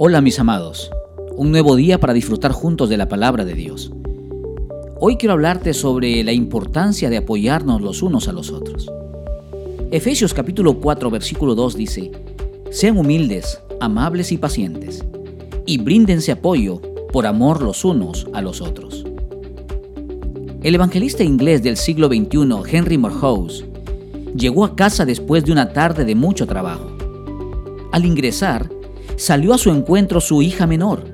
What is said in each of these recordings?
Hola mis amados, un nuevo día para disfrutar juntos de la palabra de Dios. Hoy quiero hablarte sobre la importancia de apoyarnos los unos a los otros. Efesios capítulo 4 versículo 2 dice, Sean humildes, amables y pacientes, y bríndense apoyo por amor los unos a los otros. El evangelista inglés del siglo XXI, Henry Morehouse, llegó a casa después de una tarde de mucho trabajo. Al ingresar, salió a su encuentro su hija menor,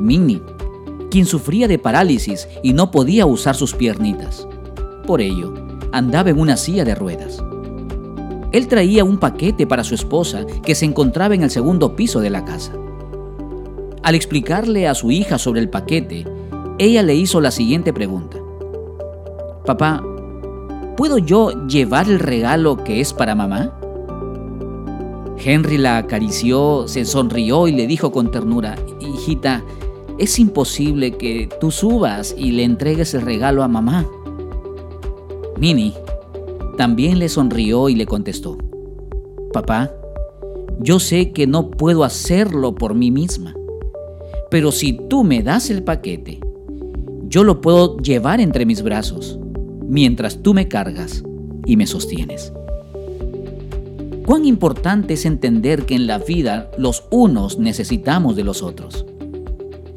Minnie, quien sufría de parálisis y no podía usar sus piernitas. Por ello, andaba en una silla de ruedas. Él traía un paquete para su esposa que se encontraba en el segundo piso de la casa. Al explicarle a su hija sobre el paquete, ella le hizo la siguiente pregunta. Papá, ¿puedo yo llevar el regalo que es para mamá? Henry la acarició, se sonrió y le dijo con ternura, hijita, es imposible que tú subas y le entregues el regalo a mamá. Minnie también le sonrió y le contestó, papá, yo sé que no puedo hacerlo por mí misma, pero si tú me das el paquete, yo lo puedo llevar entre mis brazos, mientras tú me cargas y me sostienes. Cuán importante es entender que en la vida los unos necesitamos de los otros.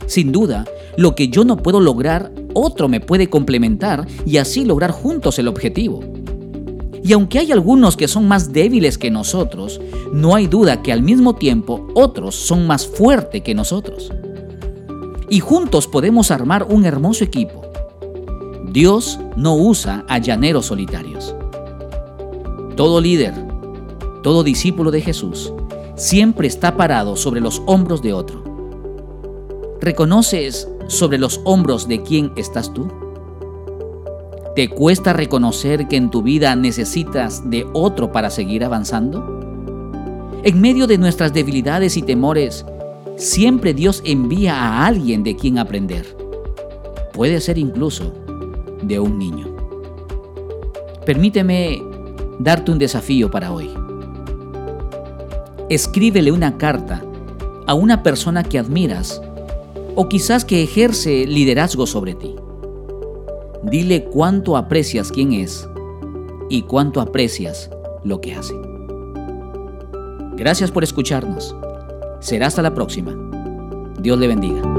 Sin duda, lo que yo no puedo lograr, otro me puede complementar y así lograr juntos el objetivo. Y aunque hay algunos que son más débiles que nosotros, no hay duda que al mismo tiempo otros son más fuertes que nosotros. Y juntos podemos armar un hermoso equipo. Dios no usa a llaneros solitarios. Todo líder, todo discípulo de Jesús siempre está parado sobre los hombros de otro. ¿Reconoces sobre los hombros de quién estás tú? ¿Te cuesta reconocer que en tu vida necesitas de otro para seguir avanzando? En medio de nuestras debilidades y temores, siempre Dios envía a alguien de quien aprender. Puede ser incluso de un niño. Permíteme darte un desafío para hoy escríbele una carta a una persona que admiras o quizás que ejerce liderazgo sobre ti. Dile cuánto aprecias quién es y cuánto aprecias lo que hace. Gracias por escucharnos. Será hasta la próxima. Dios le bendiga.